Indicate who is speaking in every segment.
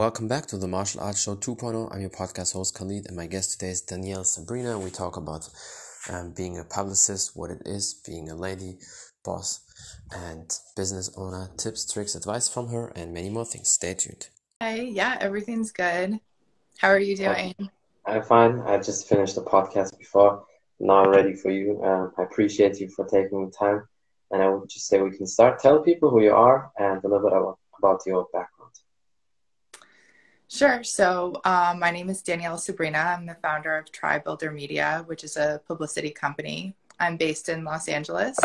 Speaker 1: Welcome back to the Martial Arts Show 2.0. I'm your podcast host Khalid, and my guest today is Danielle Sabrina. We talk about um, being a publicist, what it is, being a lady, boss, and business owner, tips, tricks, advice from her, and many more things. Stay tuned.
Speaker 2: Hey, yeah, everything's good. How are you doing?
Speaker 3: I'm fine. I just finished the podcast before. Now I'm ready for you. Um, I appreciate you for taking the time. And I would just say we can start. Tell people who you are and a little bit about, about your background.
Speaker 2: Sure. So, um, my name is Danielle Sabrina. I'm the founder of Tribe Builder Media, which is a publicity company. I'm based in Los Angeles.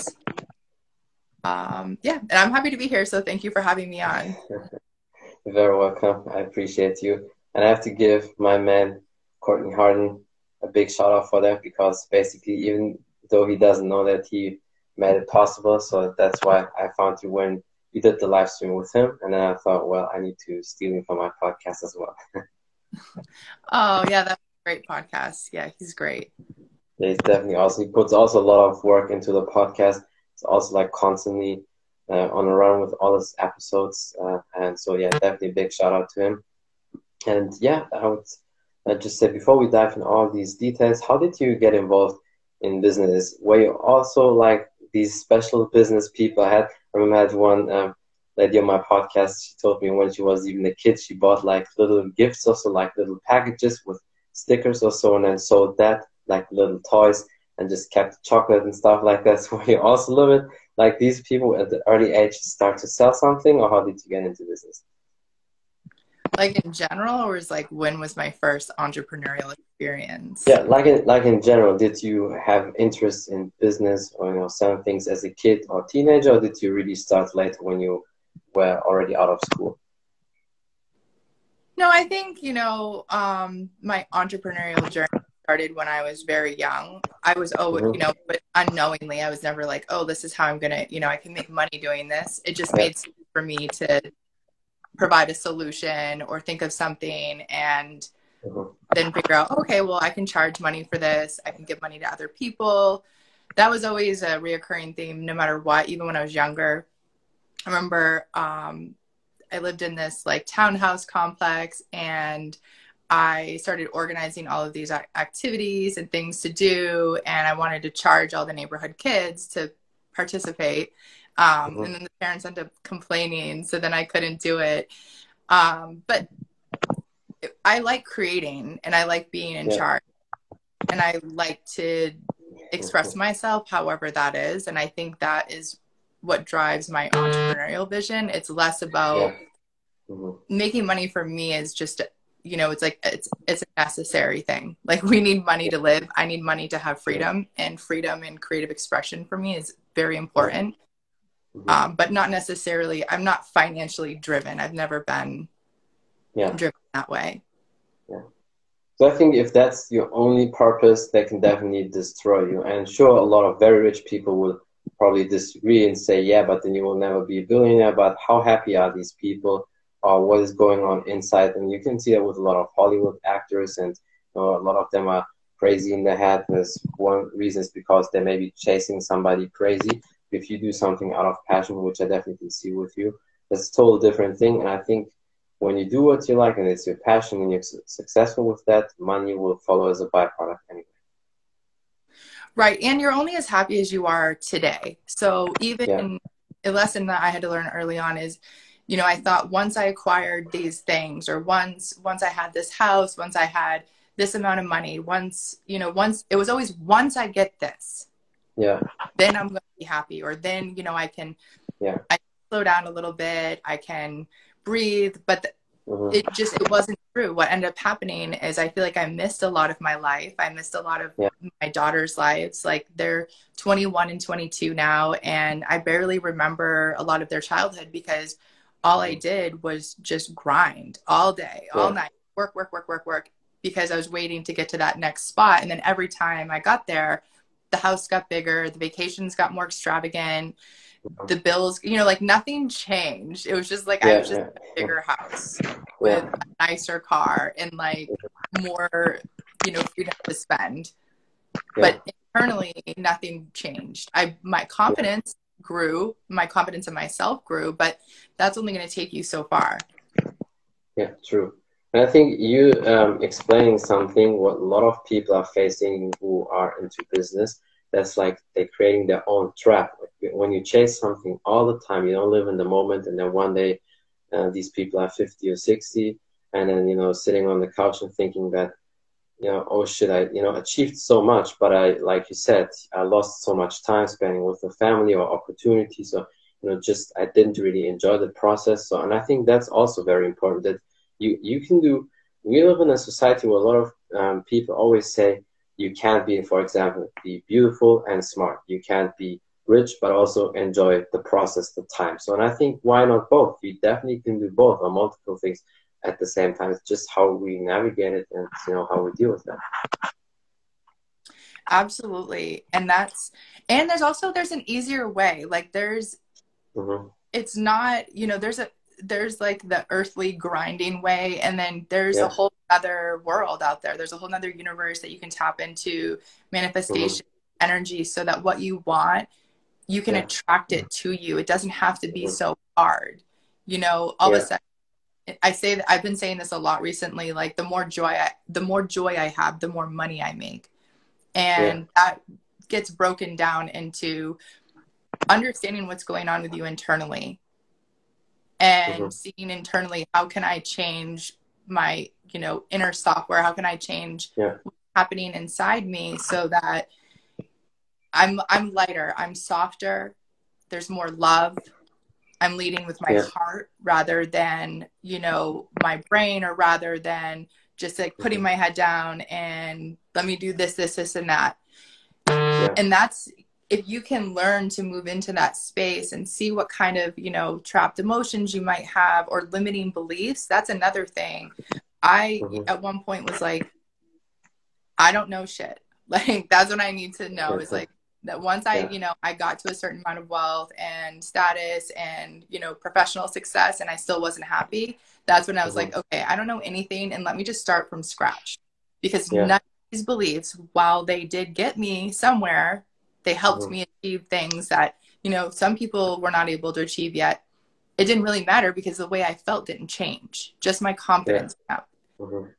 Speaker 2: Um, yeah, and I'm happy to be here. So, thank you for having me on.
Speaker 3: You're very welcome. I appreciate you. And I have to give my man, Courtney Harden, a big shout out for that because basically, even though he doesn't know that, he made it possible. So that's why I found you when we did the live stream with him, and then I thought, well, I need to steal him for my podcast as well.
Speaker 2: oh yeah, that's a great podcast. Yeah, he's great.
Speaker 3: Yeah, he's definitely awesome. He puts also a lot of work into the podcast. It's also like constantly uh, on a run with all his episodes, uh, and so yeah, definitely a big shout out to him. And yeah, I would uh, just say before we dive in all these details, how did you get involved in business? Were you also like these special business people? I had I remember I had one um, lady on my podcast. She told me when she was even a kid, she bought like little gifts, also like little packages with stickers or so, on, and sold that like little toys and just kept chocolate and stuff like that. So you also love it. Like these people at the early age start to sell something, or how did you get into business?
Speaker 2: Like in general, or is like when was my first entrepreneurial experience?
Speaker 3: Yeah, like in like in general, did you have interest in business or you know selling things as a kid or teenager, or did you really start later when you were already out of school?
Speaker 2: No, I think you know um, my entrepreneurial journey started when I was very young. I was always, mm-hmm. you know, but unknowingly, I was never like, oh, this is how I'm gonna, you know, I can make money doing this. It just made sense for me to provide a solution or think of something and mm-hmm. then figure out okay well i can charge money for this i can give money to other people that was always a reoccurring theme no matter what even when i was younger i remember um, i lived in this like townhouse complex and i started organizing all of these activities and things to do and i wanted to charge all the neighborhood kids to participate um, mm-hmm. and then the parents ended up complaining so then i couldn't do it um, but i like creating and i like being in yeah. charge and i like to express myself however that is and i think that is what drives my entrepreneurial vision it's less about yeah. mm-hmm. making money for me is just you know it's like it's it's a necessary thing like we need money to live i need money to have freedom and freedom and creative expression for me is very important mm-hmm. um, but not necessarily. I'm not financially driven. I've never been yeah. driven that way.
Speaker 3: Yeah. So I think if that's your only purpose, that can definitely destroy you. And sure, a lot of very rich people will probably disagree and say, yeah, but then you will never be a billionaire. But how happy are these people? Or what is going on inside? And you can see that with a lot of Hollywood actors, and you know, a lot of them are crazy in the head. There's one reason is because they may be chasing somebody crazy if you do something out of passion, which I definitely see with you, that's a total different thing. And I think when you do what you like and it's your passion and you're successful with that, money will follow as a byproduct anyway.
Speaker 2: Right. And you're only as happy as you are today. So even yeah. a lesson that I had to learn early on is, you know, I thought once I acquired these things or once once I had this house, once I had this amount of money, once, you know, once it was always once I get this,
Speaker 3: yeah
Speaker 2: then i'm going to be happy or then you know i can
Speaker 3: yeah
Speaker 2: i slow down a little bit i can breathe but the, mm-hmm. it just it wasn't true. What ended up happening is i feel like i missed a lot of my life. I missed a lot of yeah. my daughter's lives. Like they're 21 and 22 now and i barely remember a lot of their childhood because all i did was just grind all day all night work work work work work because i was waiting to get to that next spot. And then every time i got there the house got bigger, the vacations got more extravagant, the bills, you know, like nothing changed. It was just like yeah, I was just yeah. a bigger house with a nicer car and like more, you know, freedom to spend. But internally, nothing changed. I my confidence grew, my confidence in myself grew, but that's only going to take you so far.
Speaker 3: Yeah, true. And I think you um, explaining something what a lot of people are facing who are into business. That's like they're creating their own trap. When you chase something all the time, you don't live in the moment, and then one day uh, these people are 50 or 60, and then you know sitting on the couch and thinking that you know oh shit I you know achieved so much, but I like you said I lost so much time spending with the family or opportunities. So you know just I didn't really enjoy the process. So and I think that's also very important that you you can do. We live in a society where a lot of um, people always say you can't be, for example, be beautiful and smart. You can't be rich, but also enjoy the process, the time. So, and I think why not both? You definitely can do both or multiple things at the same time. It's just how we navigate it and you know how we deal with that.
Speaker 2: Absolutely, and that's and there's also there's an easier way. Like there's, mm-hmm. it's not you know there's a there's like the earthly grinding way and then there's yeah. a whole other world out there there's a whole other universe that you can tap into manifestation mm-hmm. energy so that what you want you can yeah. attract it to you it doesn't have to be so hard you know all yeah. of a sudden I say that I've been saying this a lot recently. Like the more joy, I, the more joy I have, the more money I make, and that gets broken down into understanding what's going on with you internally and mm-hmm. seeing internally how can i change my you know inner software how can i change yeah. what's happening inside me so that i'm i'm lighter i'm softer there's more love i'm leading with my yeah. heart rather than you know my brain or rather than just like putting mm-hmm. my head down and let me do this this this and that yeah. and that's if you can learn to move into that space and see what kind of you know trapped emotions you might have or limiting beliefs that's another thing i mm-hmm. at one point was like i don't know shit like that's what i need to know is like that once i yeah. you know i got to a certain amount of wealth and status and you know professional success and i still wasn't happy that's when i was mm-hmm. like okay i don't know anything and let me just start from scratch because yeah. none of these beliefs while they did get me somewhere they helped mm-hmm. me achieve things that, you know, some people were not able to achieve yet. It didn't really matter because the way I felt didn't change, just my confidence.
Speaker 3: Yeah. Mm-hmm.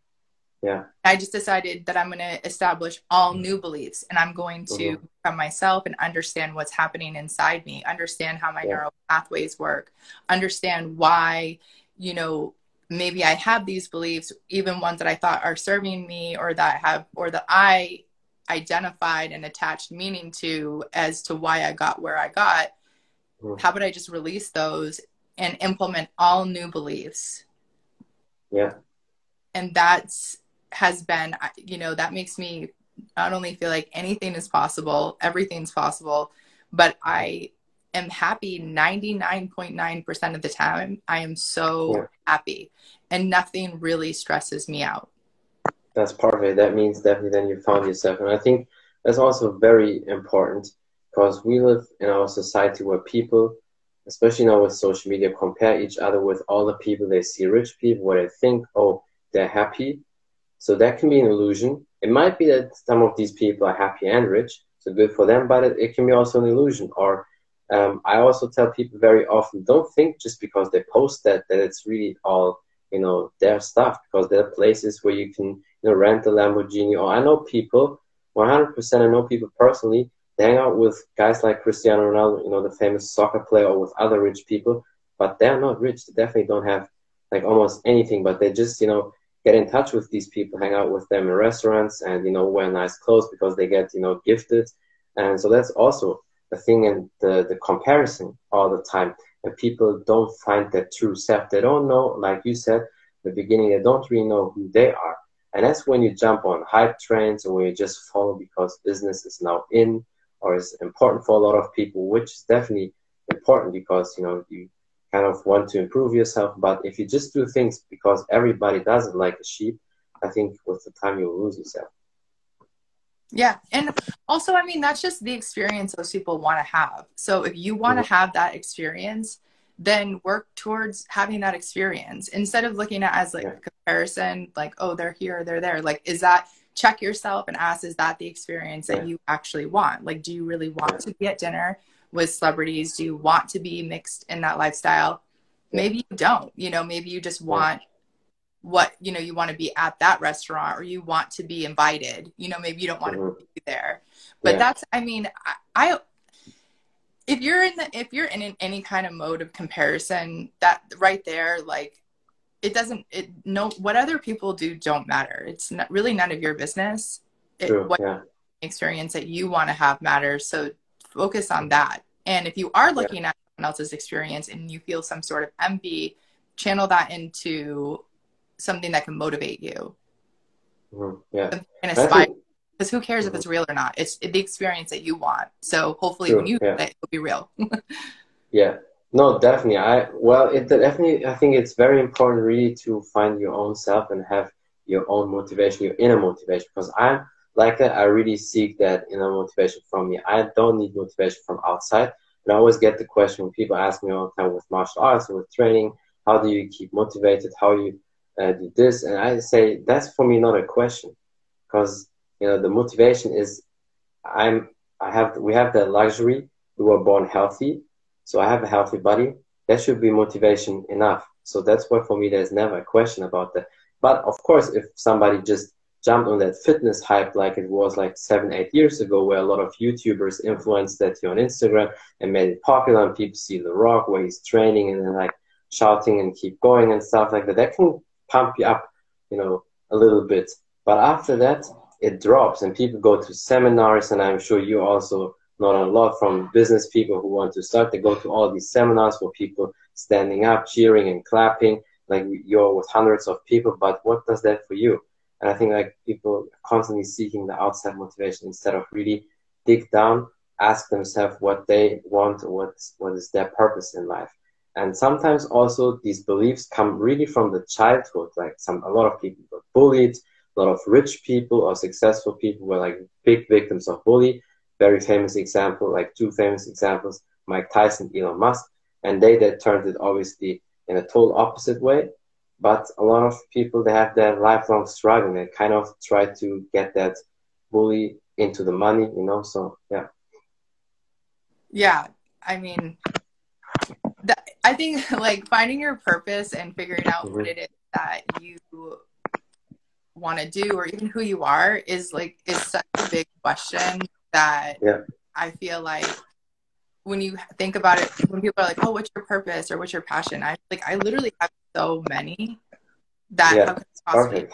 Speaker 3: Yeah.
Speaker 2: I just decided that I'm going to establish all new beliefs and I'm going to mm-hmm. become myself and understand what's happening inside me, understand how my yeah. neural pathways work, understand why, you know, maybe I have these beliefs, even ones that I thought are serving me or that have, or that I identified and attached meaning to as to why I got where I got, mm. how would I just release those and implement all new beliefs?
Speaker 3: Yeah.
Speaker 2: And that's has been, you know, that makes me not only feel like anything is possible, everything's possible, but I am happy 99.9% of the time. I am so yeah. happy and nothing really stresses me out
Speaker 3: that's perfect. That means definitely then you found yourself. And I think that's also very important because we live in our society where people, especially now with social media, compare each other with all the people they see rich people where they think, oh, they're happy. So that can be an illusion. It might be that some of these people are happy and rich, so good for them, but it, it can be also an illusion. Or um, I also tell people very often, don't think just because they post that that it's really all you know their stuff because there are places where you can you know rent a Lamborghini or I know people 100% I know people personally they hang out with guys like Cristiano Ronaldo you know the famous soccer player or with other rich people but they're not rich they definitely don't have like almost anything but they just you know get in touch with these people hang out with them in restaurants and you know wear nice clothes because they get you know gifted and so that's also the thing and the the comparison all the time and people don't find their true self. They don't know, like you said, the beginning, they don't really know who they are. And that's when you jump on hype trends or when you just follow because business is now in or is important for a lot of people, which is definitely important because, you know, you kind of want to improve yourself. But if you just do things because everybody does it like a sheep, I think with the time you'll lose yourself.
Speaker 2: Yeah. And also, I mean, that's just the experience those people want to have. So if you want to mm-hmm. have that experience, then work towards having that experience instead of looking at as like yeah. a comparison, like, oh, they're here, they're there. Like, is that check yourself and ask, is that the experience that you actually want? Like, do you really want to be at dinner with celebrities? Do you want to be mixed in that lifestyle? Maybe you don't, you know, maybe you just want what you know you want to be at that restaurant or you want to be invited you know maybe you don't want mm-hmm. to be there but yeah. that's i mean I, I, if you're in the if you're in any kind of mode of comparison that right there like it doesn't it no what other people do don't matter it's not really none of your business it, True, what yeah. experience that you want to have matters so focus on that and if you are looking yeah. at someone else's experience and you feel some sort of envy channel that into something that can motivate you
Speaker 3: mm-hmm. yeah
Speaker 2: and aspire because who cares mm-hmm. if it's real or not it's the experience that you want so hopefully True, when you yeah. it, it'll be real
Speaker 3: yeah no, definitely. I well, it definitely. I think it's very important, really, to find your own self and have your own motivation, your inner motivation. Because I'm like that. I really seek that inner motivation from me. I don't need motivation from outside. And I always get the question when people ask me all the time with martial arts with training, how do you keep motivated? How you uh, do this? And I say that's for me not a question, because you know the motivation is I'm I have we have the luxury. We were born healthy so I have a healthy body. That should be motivation enough. So that's why for me there's never a question about that. But of course, if somebody just jumped on that fitness hype like it was like seven, eight years ago, where a lot of YouTubers influenced that you on Instagram and made it popular, and people see The Rock where he's training and then like shouting and keep going and stuff like that, that can pump you up, you know, a little bit. But after that, it drops and people go to seminars, and I'm sure you also not a lot from business people who want to start. They go to all these seminars for people standing up, cheering and clapping, like you're with hundreds of people. But what does that for you? And I think like people constantly seeking the outside motivation instead of really dig down, ask themselves what they want what what is their purpose in life. And sometimes also these beliefs come really from the childhood. Like some a lot of people were bullied, a lot of rich people or successful people were like big victims of bully very famous example, like two famous examples, Mike Tyson, Elon Musk, and they that turned it obviously in a total opposite way. But a lot of people they have that lifelong struggle and they kind of try to get that bully into the money, you know. So yeah.
Speaker 2: Yeah, I mean, that, I think like finding your purpose and figuring out mm-hmm. what it is that you want to do or even who you are is like is such a big question that yeah. I feel like when you think about it, when people are like, "Oh, what's your purpose or what's your passion?" I like I literally have so many that yeah. possibly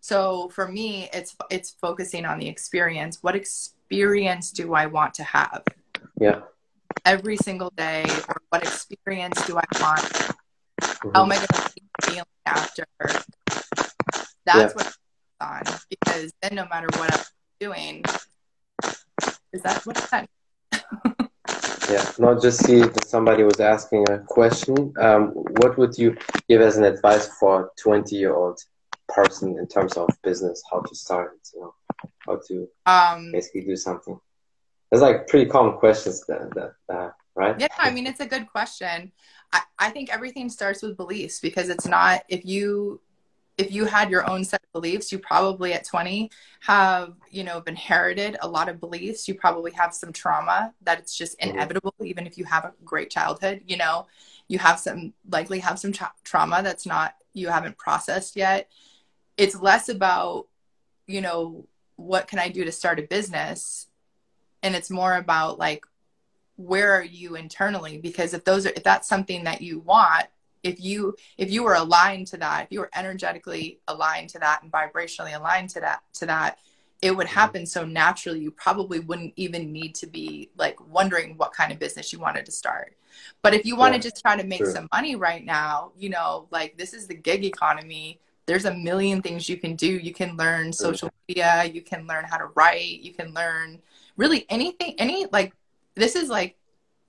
Speaker 2: So for me, it's it's focusing on the experience. What experience do I want to have?
Speaker 3: Yeah.
Speaker 2: Every single day, or what experience do I want? Mm-hmm. How am I going to be feeling after? That's yeah. what I'm on because then no matter what I'm doing, is that what that?
Speaker 3: Yeah, not just see that somebody was asking a question. Um, what would you give as an advice for a 20 year old person in terms of business, how to start, you know, how to um, basically do something? It's like pretty common questions that, that uh, right?
Speaker 2: Yeah, I mean, it's a good question. I, I think everything starts with beliefs because it's not, if you if you had your own set of beliefs you probably at 20 have you know inherited a lot of beliefs. You probably have some trauma that it's just mm-hmm. inevitable even if you have a great childhood you know? You have some likely have some tra- trauma that's not you haven't processed yet. It's less about you know what can i do to start a business and it's more about like where are you internally? Because if those are if that's something that you want if you if you were aligned to that if you were energetically aligned to that and vibrationally aligned to that to that it would mm-hmm. happen so naturally you probably wouldn't even need to be like wondering what kind of business you wanted to start. But if you want to just try to make some money right now you know like this is the gig economy. There's a million things you can do. You can learn social media. You can learn how to write. You can learn really anything any like this is like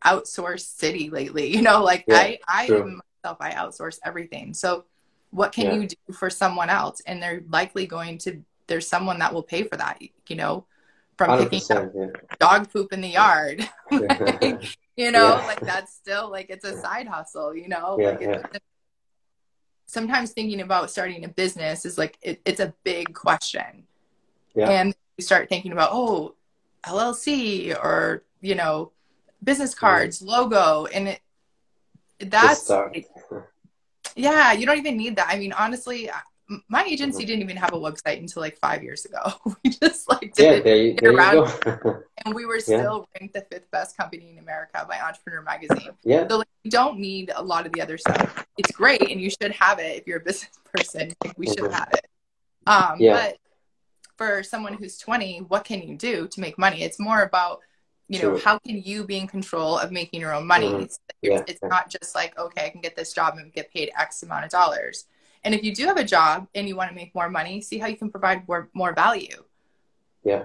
Speaker 2: outsourced city lately you know like yeah, i i am myself i outsource everything. So what can yeah. you do for someone else? And they're likely going to there's someone that will pay for that you know from picking up yeah. dog poop in the yard. Like, you know yeah. like that's still like it's a side hustle you know? Like sometimes thinking about starting a business is like it, it's a big question. And you start thinking about oh llc or you know business cards logo and it that's Yeah, you don't even need that. I mean, honestly, my agency didn't even have a website until like five years ago. we just like did
Speaker 3: yeah,
Speaker 2: it,
Speaker 3: there, you
Speaker 2: and we were still yeah. ranked the fifth best company in America by Entrepreneur Magazine.
Speaker 3: Yeah.
Speaker 2: So like, you don't need a lot of the other stuff. It's great, and you should have it if you're a business person. Like, we should mm-hmm. have it. Um, yeah. But for someone who's 20, what can you do to make money? It's more about you know, True. how can you be in control of making your own money? Mm-hmm. It's, yeah. it's not just like, okay, I can get this job and get paid X amount of dollars and if you do have a job and you want to make more money, see how you can provide more, more value.
Speaker 3: Yeah,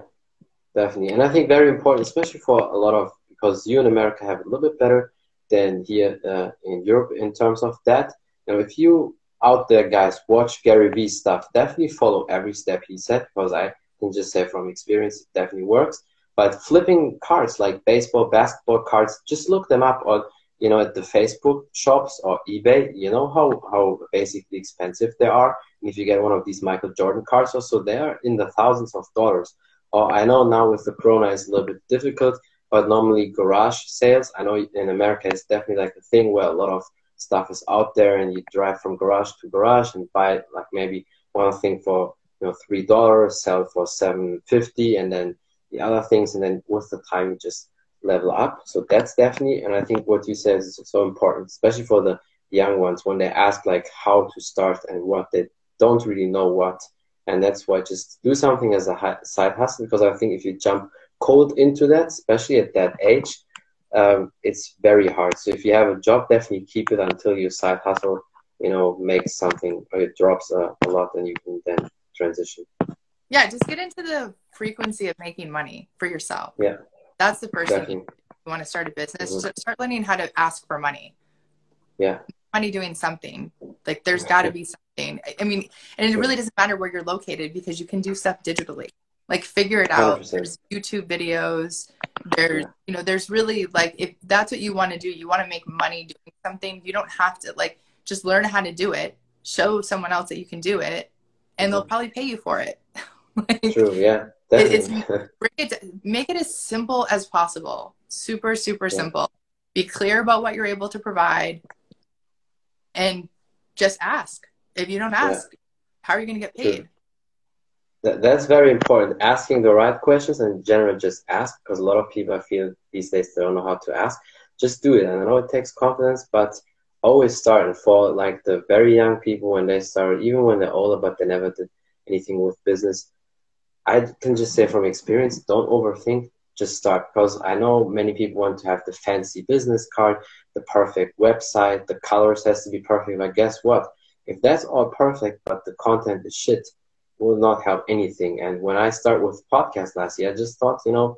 Speaker 3: definitely. And I think very important, especially for a lot of, because you in America have a little bit better than here uh, in Europe in terms of that. Now, if you out there, guys, watch Gary Vee stuff, definitely follow every step he said, because I can just say from experience, it definitely works. But flipping cards like baseball, basketball cards, just look them up on you know, at the Facebook shops or eBay, you know how, how basically expensive they are. And if you get one of these Michael Jordan cards also, they are in the thousands of dollars. Or I know now with the Corona it's a little bit difficult, but normally garage sales, I know in America it's definitely like a thing where a lot of stuff is out there and you drive from garage to garage and buy like maybe one thing for you know three dollars, sell for seven fifty, and then the other things, and then with the time just level up. So that's definitely, and I think what you said is so important, especially for the young ones when they ask like how to start and what they don't really know what. And that's why just do something as a side hustle because I think if you jump cold into that, especially at that age, um, it's very hard. So if you have a job, definitely keep it until your side hustle, you know, makes something or it drops a, a lot, and you can then transition.
Speaker 2: Yeah, just get into the frequency of making money for yourself.
Speaker 3: Yeah.
Speaker 2: That's the first Definitely. thing. You want to start a business, mm-hmm. start learning how to ask for money.
Speaker 3: Yeah.
Speaker 2: Money doing something. Like there's got to be something. I mean, and it really doesn't matter where you're located because you can do stuff digitally. Like figure it out. 100%. There's YouTube videos. There's, you know, there's really like if that's what you want to do, you want to make money doing something. You don't have to like just learn how to do it. Show someone else that you can do it, and mm-hmm. they'll probably pay you for it.
Speaker 3: like, True. Yeah
Speaker 2: it, make it as simple as possible. Super, super yeah. simple. Be clear about what you're able to provide and just ask. If you don't ask, yeah. how are you going to get paid?
Speaker 3: That, that's very important. Asking the right questions and in general, just ask because a lot of people I feel these days they don't know how to ask. Just do it. And I know it takes confidence, but always start. And fall like the very young people when they start, even when they're older, but they never did anything with business, I can just say from experience, don't overthink. Just start because I know many people want to have the fancy business card, the perfect website, the colors has to be perfect. But guess what? If that's all perfect, but the content is shit, will not help anything. And when I start with podcast last year, I just thought, you know,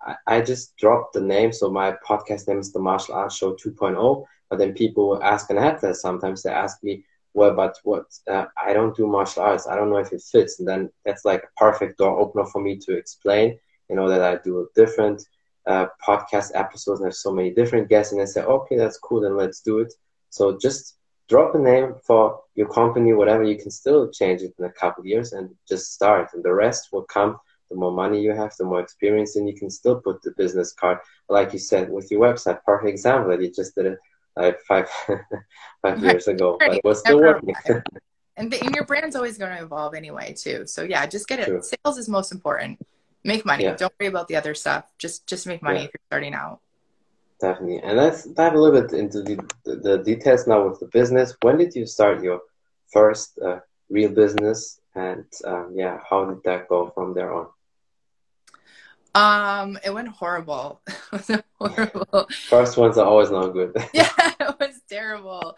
Speaker 3: I, I just dropped the name. So my podcast name is the Martial Arts Show 2.0. But then people will ask, and I that sometimes they ask me, well, but what uh, I don't do martial arts. I don't know if it fits. And then that's like a perfect door opener for me to explain, you know, that I do a different uh, podcast episodes and have so many different guests. And I say, okay, that's cool. Then let's do it. So just drop a name for your company, whatever. You can still change it in a couple years and just start. And the rest will come. The more money you have, the more experience, and you can still put the business card, like you said, with your website. Perfect example that you just did it like five five years ago, but it was still working.
Speaker 2: and, the, and your brand's always going to evolve anyway, too. So yeah, just get it. True. Sales is most important. Make money. Yeah. Don't worry about the other stuff. Just just make money yeah. if you're starting out.
Speaker 3: Definitely. And let's dive a little bit into the, the, the details now with the business. When did you start your first uh, real business? And um, yeah, how did that go from there on?
Speaker 2: Um, it went horrible. it horrible.
Speaker 3: First ones are always not good.
Speaker 2: yeah, it was terrible.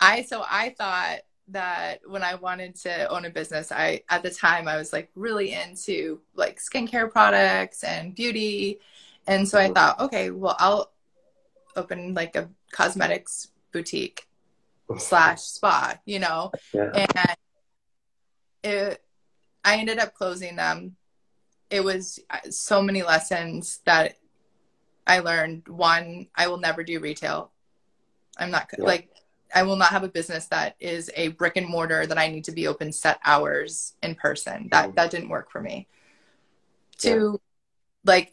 Speaker 2: I so I thought that when I wanted to own a business, I at the time I was like really into like skincare products and beauty. And so I mm-hmm. thought, okay, well I'll open like a cosmetics boutique slash spa, you know? Yeah. And it I ended up closing them it was uh, so many lessons that I learned. One, I will never do retail. I'm not yeah. like I will not have a business that is a brick and mortar that I need to be open set hours in person. That mm-hmm. that didn't work for me. Two, like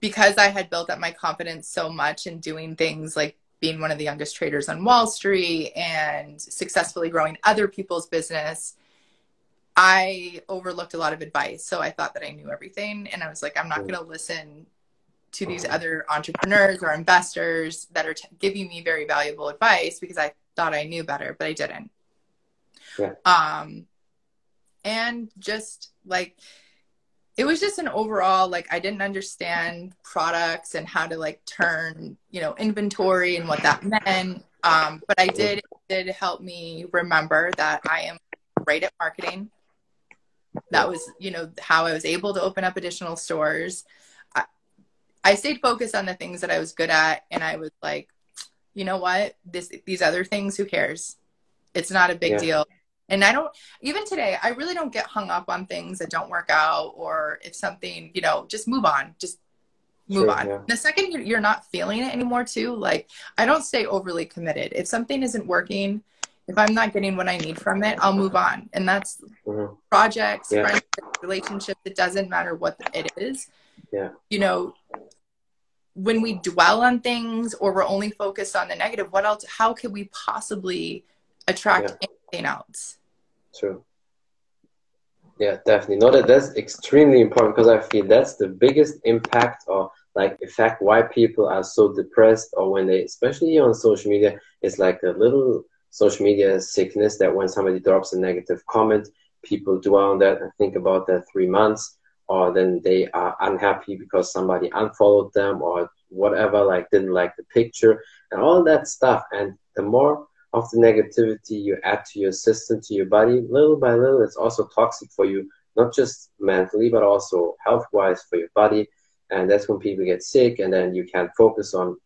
Speaker 2: because I had built up my confidence so much in doing things like being one of the youngest traders on Wall Street and successfully growing other people's business, I overlooked a lot of advice. So I thought that I knew everything. And I was like, I'm not going to listen to these other entrepreneurs or investors that are t- giving me very valuable advice because I thought I knew better, but I didn't.
Speaker 3: Yeah.
Speaker 2: Um, and just like, it was just an overall like i didn't understand products and how to like turn you know inventory and what that meant um, but i did it did help me remember that i am great at marketing that was you know how i was able to open up additional stores I, I stayed focused on the things that i was good at and i was like you know what this these other things who cares it's not a big yeah. deal and I don't, even today, I really don't get hung up on things that don't work out or if something, you know, just move on. Just move sure, on. Yeah. The second you're not feeling it anymore, too, like I don't stay overly committed. If something isn't working, if I'm not getting what I need from it, I'll move on. And that's mm-hmm. projects, yeah. friendships, relationships. It doesn't matter what it is.
Speaker 3: Yeah.
Speaker 2: You know, when we dwell on things or we're only focused on the negative, what else? How could we possibly attract yeah. anything else?
Speaker 3: True. Yeah, definitely. No, that that's extremely important because I feel that's the biggest impact or like effect why people are so depressed or when they, especially on social media, it's like a little social media sickness that when somebody drops a negative comment, people dwell on that and think about that three months, or then they are unhappy because somebody unfollowed them or whatever, like didn't like the picture and all that stuff. And the more of the negativity you add to your system, to your body, little by little, it's also toxic for you, not just mentally, but also health wise for your body. And that's when people get sick, and then you can't focus on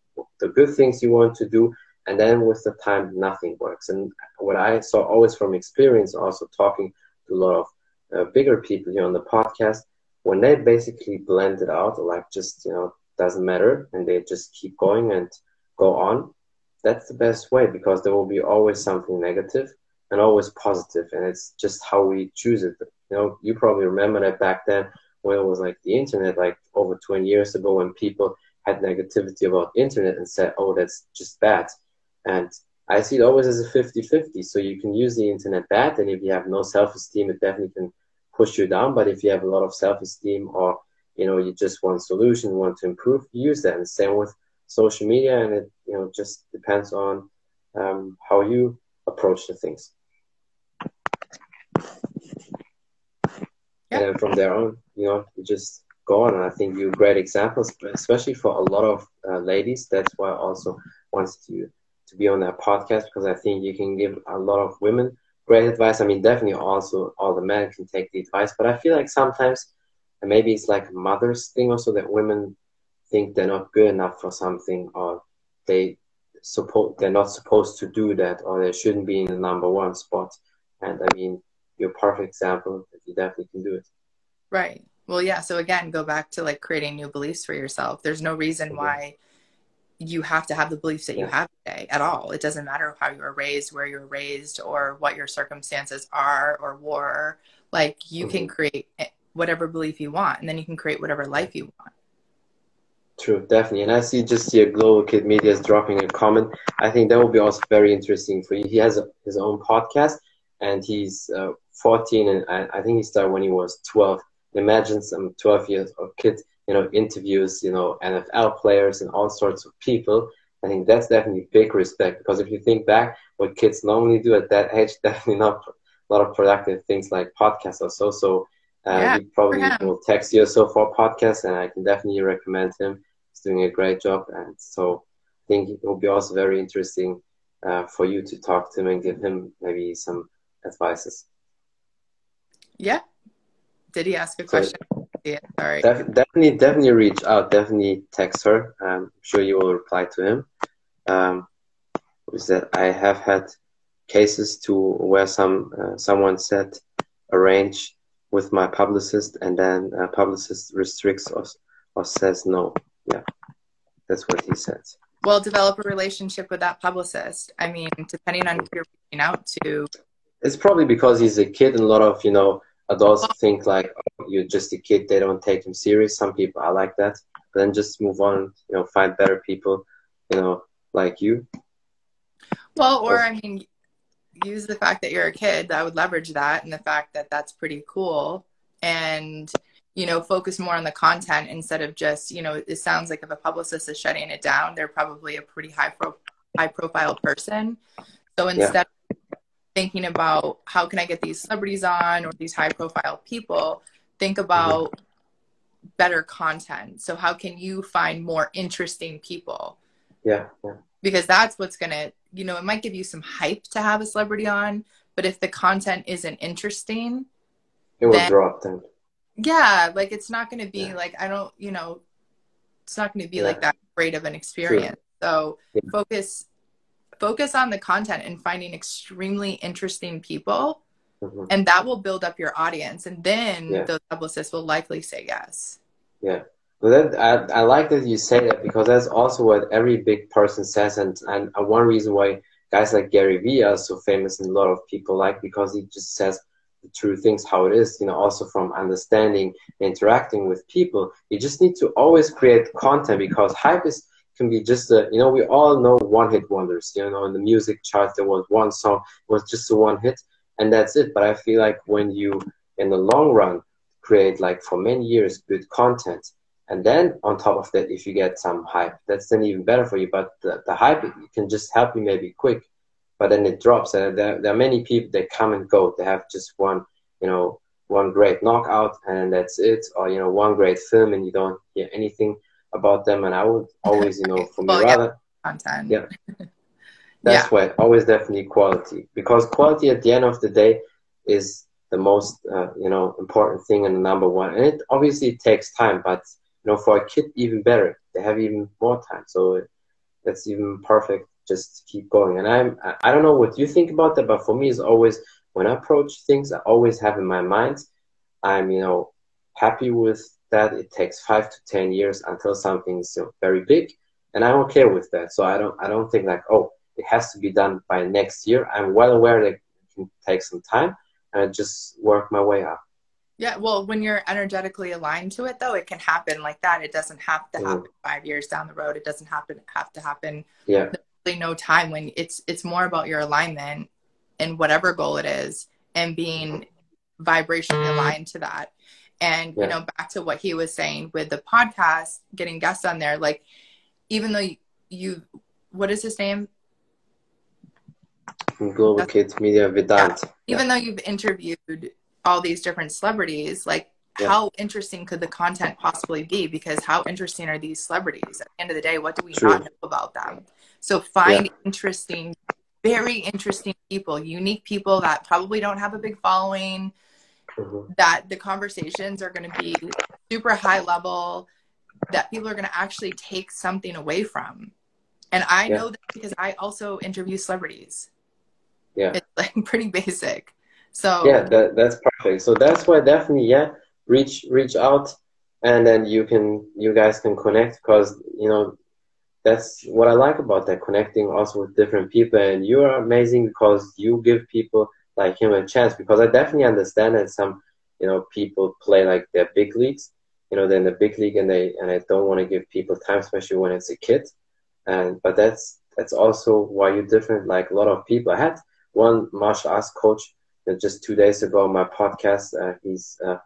Speaker 3: the good things you want to do. And then with the time, nothing works. And what I saw always from experience, also talking to a lot of uh, bigger people here on the podcast, when they basically blend it out, like just, you know, doesn't matter, and they just keep going and go on, that's the best way because there will be always something negative and always positive and it's just how we choose it you know you probably remember that back then when it was like the internet like over 20 years ago when people had negativity about internet and said oh that's just bad and i see it always as a 50-50 so you can use the internet bad and if you have no self-esteem it definitely can push you down but if you have a lot of self-esteem or you know you just want solution want to improve use that and same with social media, and it you know just depends on um, how you approach the things. And then from there on, you know, you just go on. And I think you're great examples, especially for a lot of uh, ladies. That's why I also wants to to be on that podcast because I think you can give a lot of women great advice. I mean, definitely also all the men can take the advice, but I feel like sometimes, and maybe it's like a mother's thing also that women think they're not good enough for something or they support they're not supposed to do that or they shouldn't be in the number one spot. And i mean you're a perfect example that you definitely can do it.
Speaker 2: Right. Well yeah. So again go back to like creating new beliefs for yourself. There's no reason mm-hmm. why you have to have the beliefs that you have today at all it doesn't matter how you were raised where you were raised or what your circumstances are or were like you mm-hmm. can create whatever belief you want and then you can create whatever life you want
Speaker 3: True, definitely. And I see just here Global Kid Media is dropping a comment. I think that will be also very interesting for you. He has a, his own podcast and he's uh, 14 and I, I, think he started when he was 12. Imagine some 12 years old kid, you know, interviews, you know, NFL players and all sorts of people. I think that's definitely big respect because if you think back, what kids normally do at that age, definitely not a lot of productive things like podcasts or so. So uh, yeah, he probably will text you so for podcast, and I can definitely recommend him. He's doing a great job, and so I think it will be also very interesting uh, for you to talk to him and give him maybe some advices.
Speaker 2: Yeah. Did he ask a question? Sorry.
Speaker 3: Def- definitely, definitely reach out. Definitely text her. Um, I'm sure you will reply to him. Um, is that I have had cases to where some uh, someone said arrange with my publicist, and then a publicist restricts us or says no. Yeah, that's what he says.
Speaker 2: Well, develop a relationship with that publicist. I mean, depending on who you're reaching out to.
Speaker 3: It's probably because he's a kid, and a lot of you know adults oh. think like oh, you're just a kid. They don't take him serious. Some people are like that. But then just move on. You know, find better people. You know, like you?
Speaker 2: Well, or I mean, use the fact that you're a kid. I would leverage that and the fact that that's pretty cool, and you know, focus more on the content instead of just you know. It sounds like if a publicist is shutting it down, they're probably a pretty high pro- high profile person. So instead yeah. Thinking about how can I get these celebrities on or these high profile people, think about better content. So how can you find more interesting people?
Speaker 3: Yeah. yeah.
Speaker 2: Because that's what's gonna, you know, it might give you some hype to have a celebrity on, but if the content isn't interesting,
Speaker 3: it will then, drop then.
Speaker 2: Yeah, like it's not gonna be yeah. like I don't, you know, it's not gonna be yeah. like that great of an experience. True. So focus focus on the content and finding extremely interesting people mm-hmm. and that will build up your audience and then yeah. those publicists will likely say yes
Speaker 3: yeah well that, I, I like that you say that because that's also what every big person says and, and one reason why guys like gary vee are so famous and a lot of people like because he just says the true things how it is you know also from understanding interacting with people you just need to always create content because hype is can be just a you know we all know one hit wonders you know in the music charts there was one song was just a one hit and that's it. But i feel like when you in the long run create like for many years good content and then on top of that if you get some hype that's then even better for you. But the, the hype it can just help you maybe quick but then it drops. And there, there are many people that come and go. They have just one you know one great knockout and that's it. Or you know one great film and you don't hear anything about them, and I would always, you know, for me well, rather
Speaker 2: yeah. content.
Speaker 3: Yeah, that's yeah. why always definitely quality because quality at the end of the day is the most uh, you know important thing and the number one. And it obviously takes time, but you know, for a kid even better. They have even more time, so that's even perfect. Just keep going. And I'm I don't know what you think about that, but for me, it's always when I approach things, I always have in my mind, I'm you know happy with that it takes five to ten years until something's you know, very big, and I'm okay with that. So I don't I don't think like oh it has to be done by next year. I'm well aware that it can take some time, and I just work my way up.
Speaker 2: Yeah, well, when you're energetically aligned to it, though, it can happen like that. It doesn't have to happen mm. five years down the road. It doesn't happen have to happen.
Speaker 3: Yeah,
Speaker 2: really no time when it's it's more about your alignment and whatever goal it is, and being vibrationally aligned to that. And, yeah. you know, back to what he was saying with the podcast, getting guests on there, like, even though you, what is his name?
Speaker 3: Global That's, Kids Media Vedant.
Speaker 2: Yeah. Even though you've interviewed all these different celebrities, like, yeah. how interesting could the content possibly be? Because how interesting are these celebrities? At the end of the day, what do we True. not know about them? So find interesting, very interesting people, unique people that probably don't have a big following mm-hmm. that the conversations are going to be super high level, that people are going to actually take something away from. And I yeah. know that because I also interview celebrities.
Speaker 3: Yeah.
Speaker 2: It's like pretty basic. So
Speaker 3: Yeah, that, that's perfect. So that's why definitely, yeah, reach reach out and then you can you guys can connect because you know that's what I like about that connecting also with different people and you are amazing because you give people like him a chance because I definitely understand that some you know people play like their big leagues you know they're in the big league and they and I don't want to give people time especially when it's a kid. And but that's that's also why you're different like a lot of people. I had one martial arts coach just two days ago on my podcast uh, he's a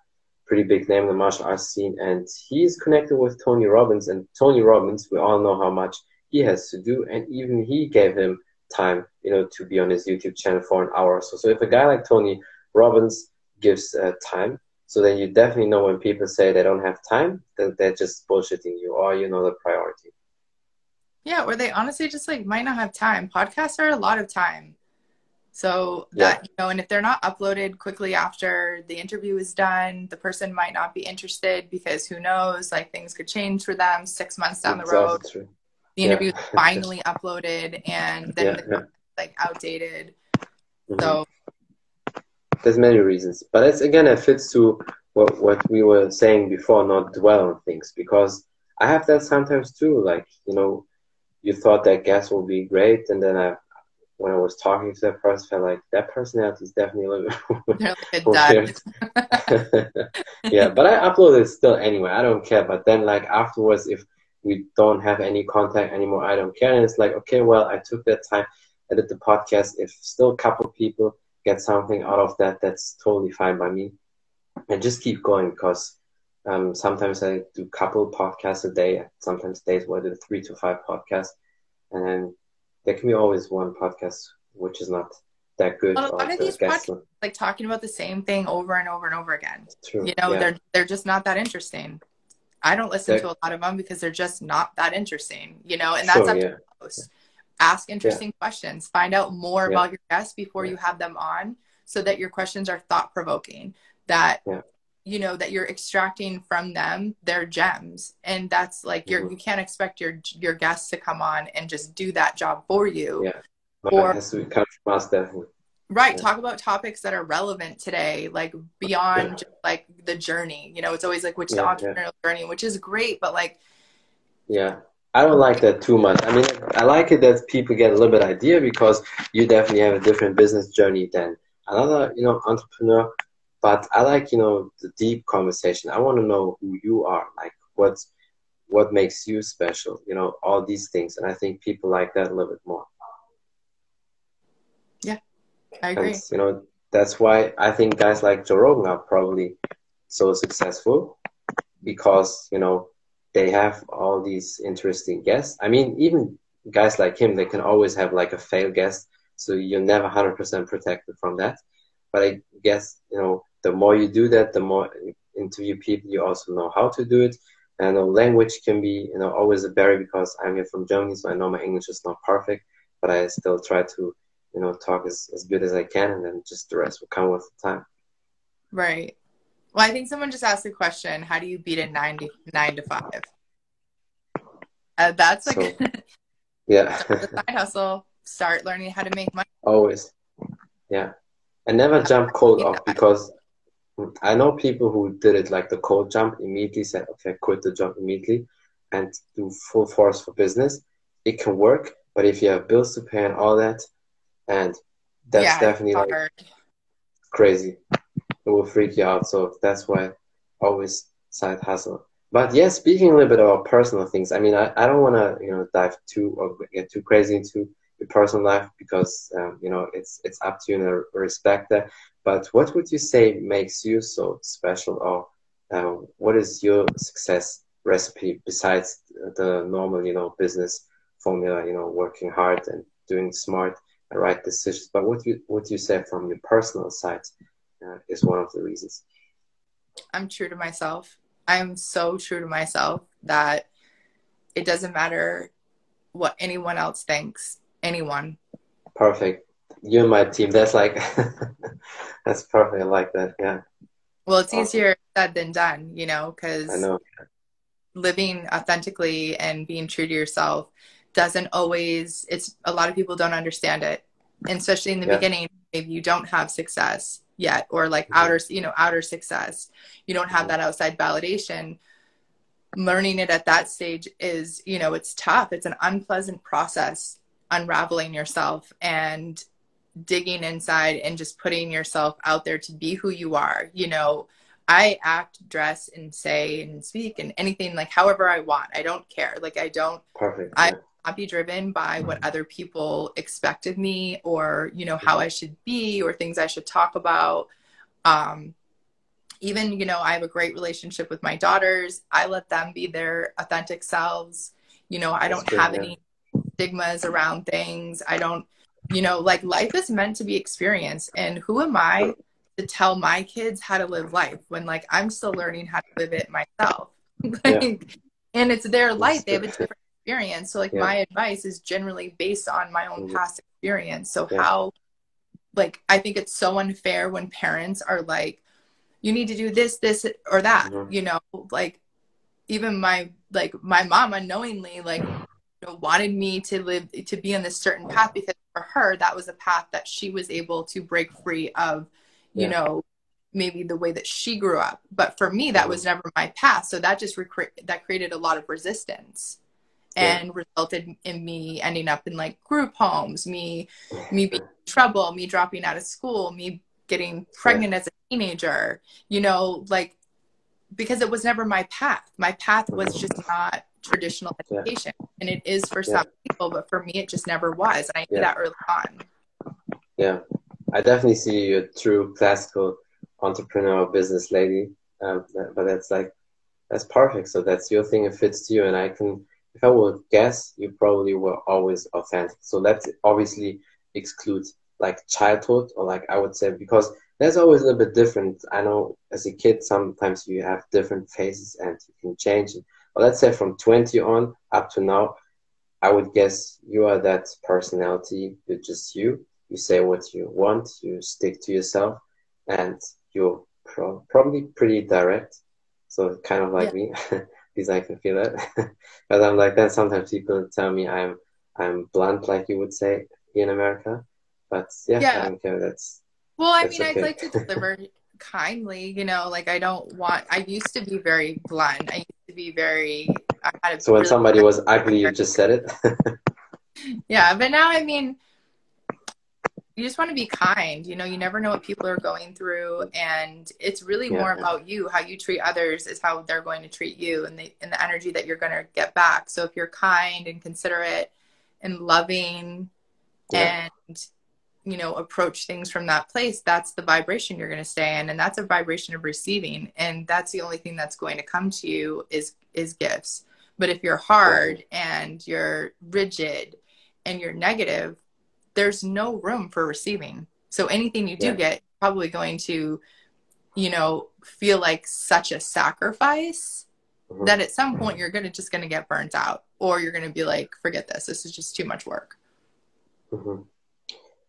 Speaker 3: pretty big name in the martial arts scene and he's connected with Tony Robbins. And Tony Robbins we all know how much he has to do and even he gave him time, you know, to be on his YouTube channel for an hour or so. So if a guy like Tony Robbins gives uh, time, so then you definitely know when people say they don't have time, that they're just bullshitting you or you know the priority.
Speaker 2: Yeah, or they honestly just like might not have time. Podcasts are a lot of time. So that, yeah. you know, and if they're not uploaded quickly after the interview is done, the person might not be interested because who knows, like things could change for them six months down the road. True the interview yeah. finally uploaded and then yeah, the, like outdated. Mm-hmm. So
Speaker 3: there's many reasons, but it's again it fits to what what we were saying before, not dwell on things because I have that sometimes too. Like you know, you thought that guest will be great, and then I when I was talking to that person, I felt like that personality is definitely a little bit weird. yeah, but I uploaded it still anyway. I don't care. But then, like afterwards, if we don't have any contact anymore. I don't care. And it's like, okay, well, I took that time. I did the podcast. If still a couple people get something out of that, that's totally fine by me. And just keep going because um, sometimes I do couple podcasts a day. Sometimes days where I do three to five podcasts, and then there can be always one podcast which is not that good.
Speaker 2: Well, a lot of these podcasts, like talking about the same thing over and over and over again.
Speaker 3: True.
Speaker 2: You know,
Speaker 3: yeah.
Speaker 2: they're they're just not that interesting. I don't listen to a lot of them because they're just not that interesting. You know, and that's
Speaker 3: sure,
Speaker 2: up
Speaker 3: yeah.
Speaker 2: to host. Ask interesting yeah. questions. Find out more
Speaker 3: Yeah.
Speaker 2: about your guests before you have them on, so that your questions are thought provoking. That
Speaker 3: Yeah.
Speaker 2: you know that you're extracting from them their gems, and that's like you're
Speaker 3: Mhm.
Speaker 2: you can't expect your your guests to come on and just do that job for you.
Speaker 3: Yeah.
Speaker 2: Or-
Speaker 3: it has to come from us definitely.
Speaker 2: Right. Talk about topics that are relevant today, like beyond
Speaker 3: Yeah.
Speaker 2: just like the journey. You know, it's always like which the
Speaker 3: Yeah, yeah.
Speaker 2: entrepreneurial journey, which is great, but like
Speaker 3: Yeah. I don't like that too much. I mean, I like it that people get a little bit idea because you definitely have a different business journey than another, you know, entrepreneur. But I like, you know, the deep conversation. I want to know who you are, like what's what makes you special, you know, all these things. And I think people like that a little bit more.
Speaker 2: I agree.
Speaker 3: And you know, that's why I think guys like Joe Rogan are probably so successful because, you know, they have all these interesting guests. I mean, even guys like him, they can always have like a fail guest, so you're never hundred percent protected from that. But I guess you know, the more you do that, the more interview people, you also know how to do it. And language can be, you know, always a barrier because I'm here from Germany, so I know my English is not perfect, but I still try to, you know, talk as, as good as I can, and then just the rest will come with the time.
Speaker 2: Right. Well, I think someone just asked the question, how do you beat it nine to nine to five? Uh, that's like
Speaker 3: Yeah.
Speaker 2: the side hustle. Start learning how to make money.
Speaker 3: Always. Yeah. And never jump cold off because I know people who did it like the cold jump immediately said, okay, quit the job immediately and do full force for business. It can work, but if you have bills to pay and all that, and that's
Speaker 2: yeah,
Speaker 3: definitely like crazy. It will freak you out. So that's why always side hustle. But yeah, speaking a little bit about personal things, I mean, I, I don't want to, you know, dive too or get too crazy into your personal life because, um, you know, it's, it's up to you and I respect that. But what would you say makes you so special or uh, what is your success recipe besides the normal, you know, business formula, you know, working hard and doing smart right decisions. But what you, what you say from your personal side uh, is one of the reasons.
Speaker 2: I'm true to myself. I'm so true to myself that it doesn't matter what anyone else thinks. Anyone.
Speaker 3: Perfect. You and my team. That's like, that's perfect. I like that. Yeah.
Speaker 2: Well, it's
Speaker 3: Awesome.
Speaker 2: easier said than done, you know,
Speaker 3: I
Speaker 2: because
Speaker 3: know.
Speaker 2: living authentically and being true to yourself doesn't always, it's a lot of people don't understand it. And especially in the
Speaker 3: Yeah.
Speaker 2: beginning, maybe you don't have success yet or like
Speaker 3: Mhm.
Speaker 2: outer, you know, outer success. You don't have
Speaker 3: Mhm.
Speaker 2: that outside validation. Learning it at that stage is, you know, it's tough. It's an unpleasant process unraveling yourself and digging inside and just putting yourself out there to be who you are. You know, I act, dress, and say and speak and anything like however I want. I don't care. Like I don't
Speaker 3: Perfect.
Speaker 2: I-. not be driven by what other people expect of me or you know how I should be or things I should talk about. Um, even you know I have a great relationship with my daughters. I let them be their authentic selves. You know I
Speaker 3: That's
Speaker 2: don't
Speaker 3: good,
Speaker 2: have
Speaker 3: yeah.
Speaker 2: any stigmas around things. I don't you know like life is meant to be experienced and who am I to tell my kids how to live life when like I'm still learning how to live it myself. like and it's their life. They have a different experience. So like
Speaker 3: Yeah.
Speaker 2: my advice is generally based on my own
Speaker 3: Mhm.
Speaker 2: past experience. So
Speaker 3: Yeah.
Speaker 2: how like I think it's so unfair when parents are like, you need to do this, this or that.
Speaker 3: Mhm.
Speaker 2: You know, like even my like my mom unknowingly like you know, wanted me to live to be on this certain path because for her that was a path that she was able to break free of, you
Speaker 3: Yeah.
Speaker 2: know, maybe the way that she grew up. But for me, that
Speaker 3: Mhm.
Speaker 2: was never my path. So that just recre- that created a lot of resistance
Speaker 3: Yeah.
Speaker 2: and resulted in me ending up in like group homes, me me being in trouble, me dropping out of school, me getting pregnant as a teenager, you know, like because it was never my path. My path was just not traditional education yeah. and it is for some people but for me it just never was and i knew yeah. that early on
Speaker 3: yeah i definitely see you a true classical entrepreneurial business lady um, but that's like that's perfect so that's your thing it fits to you and i can if i would guess you probably were always authentic. So that obviously excludes like childhood or like i would say because there's always a little bit different. I know as a kid sometimes you have different phases and you can change it. But let's say from 20 on up to now i would guess you are that personality you're just you. You say what you want you stick to yourself and you're pro- probably pretty direct. So kind of like yeah. me because i can feel it but i'm like that sometimes people tell me i'm i'm blunt like you would say in america but yeah, yeah. i don't care that's
Speaker 2: well, I mean, okay. I'd like to deliver kindly, you know, like I don't want, I used to be very blunt. I used to be very,
Speaker 3: so when really somebody was ugly, you just said it?
Speaker 2: yeah, but now, I mean, you just want to be kind. You know, you never know what people are going through, and it's really yeah. more about you. How you treat others is how they're going to treat you, and the and the energy that you're going to get back. So if you're kind and considerate and loving, yeah. and you know approach things from that place that's the vibration you're going to stay in and that's a vibration of receiving and that's the only thing that's going to come to you is is gifts but if you're hard and you're rigid and you're negative there's no room for receiving so anything you do yeah. get probably going to you know feel like such a sacrifice mm-hmm. that at some point you're gonna just gonna get burnt out or you're gonna be like forget this this is just too much work
Speaker 3: mm-hmm.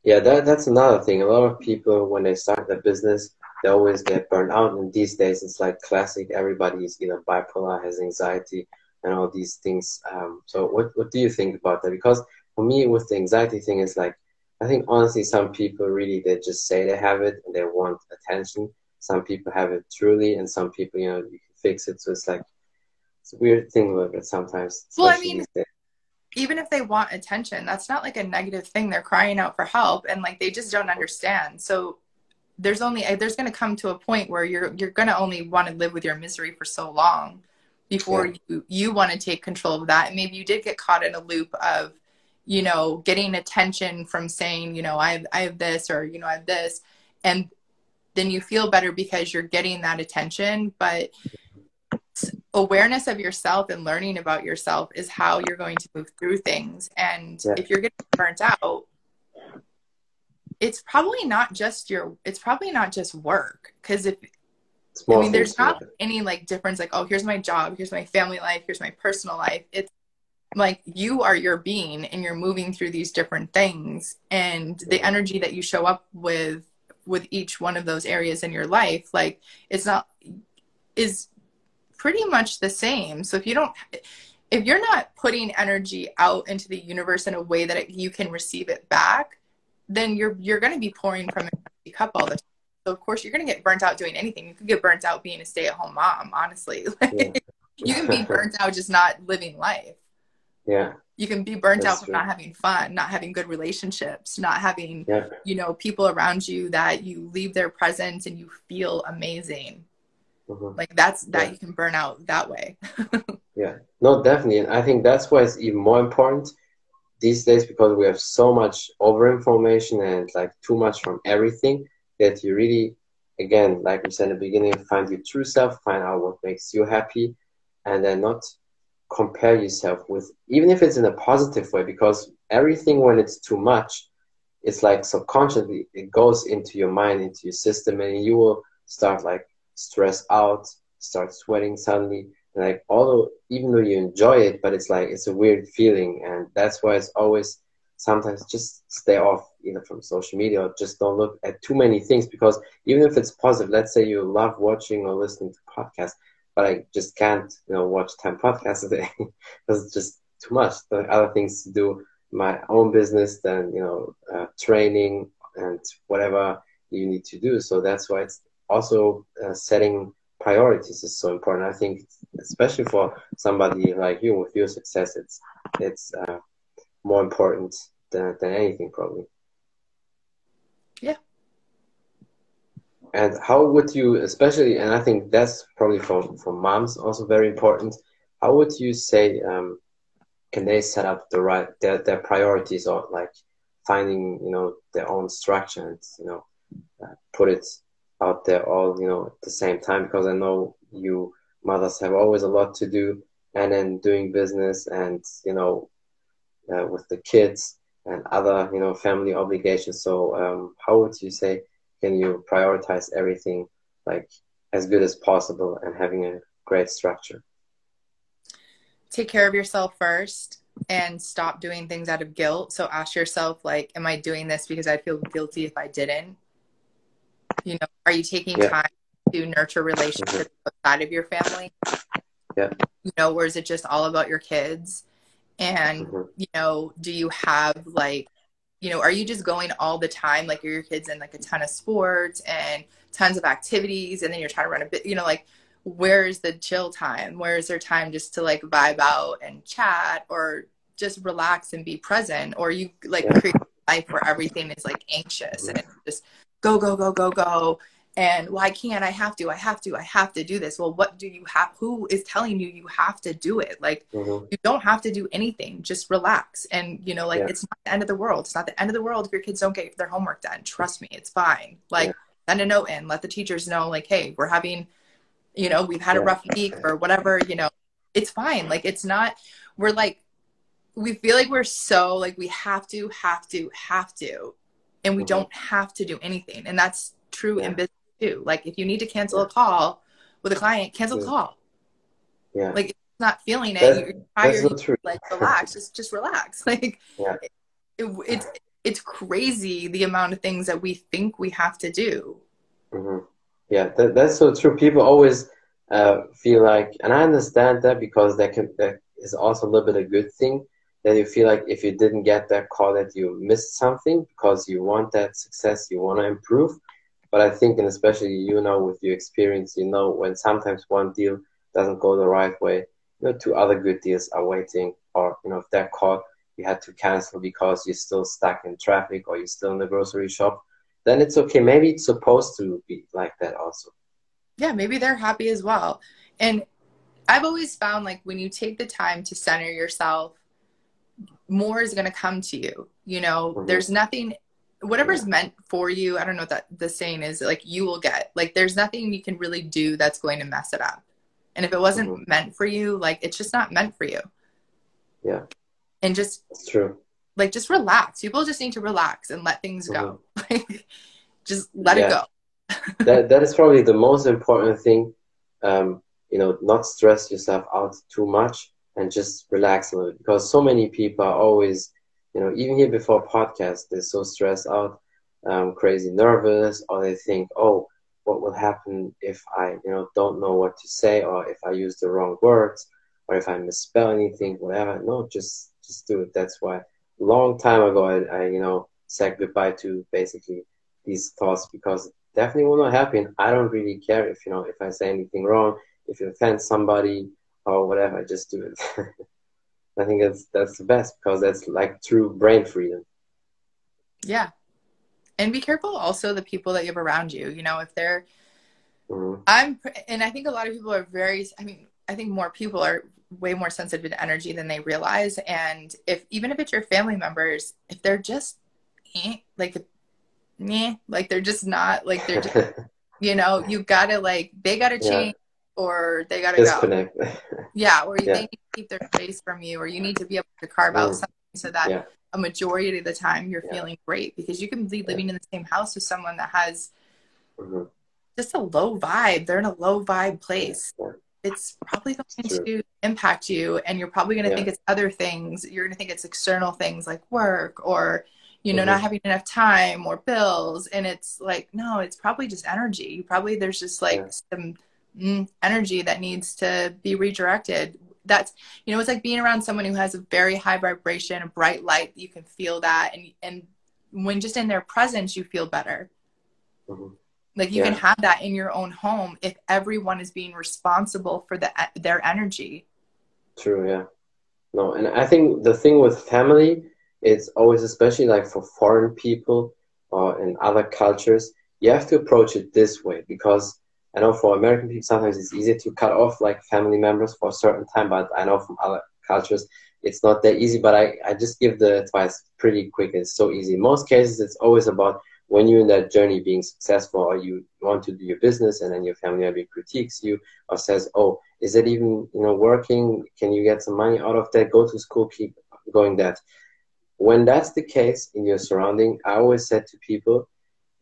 Speaker 3: Yeah, that that's another thing. A lot of people when they start their business, they always get burned out. And these days, it's like classic. Everybody is either bipolar, has anxiety, and all these things. Um, so, what what do you think about that? Because for me, with the anxiety thing, it's like I think honestly, some people really they just say they have it and they want attention. Some people have it truly, and some people, you know, you can fix it. So it's like it's a weird thing with it sometimes.
Speaker 2: Well, I mean, even if they want attention that's not like a negative thing they're crying out for help and like they just don't understand so there's only eh, there's going to come to a point where you're you're going to only want to live with your misery for so long before yeah. you you want to take control of that and maybe you did get caught in a loop of you know getting attention from saying you know i have, I have this or you know i have this. And then you feel better because you're getting that attention. But awareness of yourself and learning about yourself is how you're going to move through things. And yeah. if you're getting burnt out, it's probably not just your it's probably not just work. Because if Small I mean there's not any like difference like oh here's my job here's my family life here's my personal life. It's like you are your being and you're moving through these different things and the energy that you show up with with each one of those areas in your life like it's not is pretty much the same. So if you don't, if you're not putting energy out into the universe in a way that it, you can receive it back, then you're you're going to be pouring from a cup all the time. So of course you're going to get burnt out doing anything. You could get burnt out being a stay-at-home mom. Honestly, yeah. you can be burnt out just not living life.
Speaker 3: Yeah.
Speaker 2: You can be burnt That's out from true. not having fun, not having good relationships, not having, yeah. you know, people around you that you leave their presence and you feel amazing. Mm-hmm. Like that's that yeah. you can burn out that way.
Speaker 3: yeah, no, definitely. And I think that's why it's even more important these days because we have so much over information and like too much from everything that you really, again, like we said in the beginning, find your true self, find out what makes you happy, and then not compare yourself with, even if it's in a positive way, because everything when it's too much, it's like subconsciously it goes into your mind, into your system, and you will start like stress out, start sweating suddenly. And like although even though you enjoy it, but it's like it's a weird feeling, and that's why it's always sometimes just stay off either from social media or just don't look at too many things because even if it's positive, let's say you love watching or listening to podcasts, but I just can't, you know, watch 10 podcasts a day because it's just too much. There are other things to do, my own business, then, you know, uh, training and whatever you need to do. So that's why it's also uh, setting priorities is so important. I think, especially for somebody like you with your success, it's it's uh, more important than, than anything, probably.
Speaker 2: Yeah.
Speaker 3: And how would you, especially, and I think that's probably for for moms also very important. how would you say um, can they set up the right their, their priorities or like finding you know their own structure and you know uh, put it out there all you know at the same time because I know you mothers have always a lot to do and then doing business and you know uh, with the kids and other you know family obligations so um, how would you say can you prioritize everything like as good as possible and having a great structure
Speaker 2: take care of yourself first and stop doing things out of guilt so ask yourself like am i doing this because i feel guilty if i didn't you know are you taking yeah. time to nurture relationships mm-hmm. outside of your family
Speaker 3: yeah
Speaker 2: you know or is it just all about your kids and mm-hmm. you know do you have like you know are you just going all the time? Like your kids in like a ton of sports and tons of activities and then you're trying to run a bit you know like where's the chill time? Where's there time just to like vibe out and chat or just relax and be present? Or you like create a life where everything is like anxious and it's just go go go go go and why can't i have to? I have to. I have to do this. Well what do you have who is telling you you have to do it? Like mm-hmm. you don't have to do anything. Just relax. And you know like yeah. it's not the end of the world. It's not the end of the world if your kids don't get their homework done. Trust me it's fine. Like yeah. send a note in. Let the teachers know like hey we're having you know we've had yeah. a rough week or whatever you know. It's fine. Like it's not we're like we feel like we're so like we have to have to have to and we mm-hmm. don't have to do anything. And that's true in business too. Like if you need to cancel a call with a client, cancel a call.
Speaker 3: Yeah.
Speaker 2: Like it's not feeling it, that, you're tired, you, like relax, just just relax. Like
Speaker 3: yeah.
Speaker 2: it, it, it's it's crazy the amount of things that we think we have to do.
Speaker 3: Mm-hmm. Yeah, that, that's so true. People always uh, feel like, and I understand that because that can that is also a little bit a good thing. That you feel like if you didn't get that call, that you missed something because you want that success, you want to improve. But I think, and especially you know with your experience, you know when sometimes one deal doesn't go the right way, you know two other good deals are waiting, or you know if that call you had to cancel because you're still stuck in traffic or you're still in the grocery shop, then it's okay. Maybe it's supposed to be like that also.
Speaker 2: Yeah, maybe they're happy as well. And I've always found like when you take the time to center yourself, more is going to come to you. You know, mm-hmm. there's nothing whatever's meant for you i don't know what that the saying is like you will get. Like there's nothing you can really do that's going to mess it up. And if it wasn't mm-hmm. meant for you like it's just not meant for you.
Speaker 3: Yeah.
Speaker 2: And just
Speaker 3: it's true.
Speaker 2: like just relax. People just need to relax and let things go. Mm-hmm. like just let yeah. it
Speaker 3: go. That that is probably the most important thing um you know not stress yourself out too much and just relax a little because so many people are always you know, even here before podcast, they're so stressed out, um, crazy nervous, or they think, oh, what will happen if I, you know, don't know what to say, or if I use the wrong words, or if I misspell anything, whatever. No, just just do it. That's why a long time ago I, I you know, said goodbye to basically these thoughts because definitely will not happen. I don't really care if you know if I say anything wrong, if you offend somebody or whatever. Just do it. I think that's that's the best because that's like true brain freedom.
Speaker 2: Yeah, and be careful also the people that you have around you. You know, if they're, mm-hmm. I'm, and I think a lot of people are very. I mean, I think more people are way more sensitive to energy than they realize. And if even if it's your family members, if they're just eh, like, meh, like they're just not like they're, just, you know, you gotta like they gotta change. Yeah or they gotta Disconnect. go. Yeah, or yeah. they to keep their space from you, or you need to be able to carve out something so that yeah. a majority of the time you're yeah. feeling great because you can be living in the same house with someone that has mm-hmm. just a low vibe. They're in a low vibe place. It's probably going to impact you, and you're probably going to think it's other things. You're going to think it's external things like work or you know, mm-hmm. not having enough time or bills. And it's like, no, it's probably just energy. You probably, there's just like yeah. some mm, energy that needs to be redirected that's you know it's like being around someone who has a very high vibration a bright light you can feel that and and when just in their presence you feel better mm-hmm. like you yeah. can have that in your own home if everyone is being responsible for the their energy
Speaker 3: true yeah no and i think the thing with family it's always especially like for foreign people or in other cultures you have to approach it this way because I know for American people sometimes it's easy to cut off like family members for a certain time, but I know from other cultures it's not that easy. But I, I just give the advice pretty quick. It's so easy. In most cases, it's always about when you're in that journey being successful or you want to do your business and then your family maybe critiques you or says, oh, is it even you know working? Can you get some money out of that? Go to school, keep going that. When that's the case in your surrounding, I always said to people,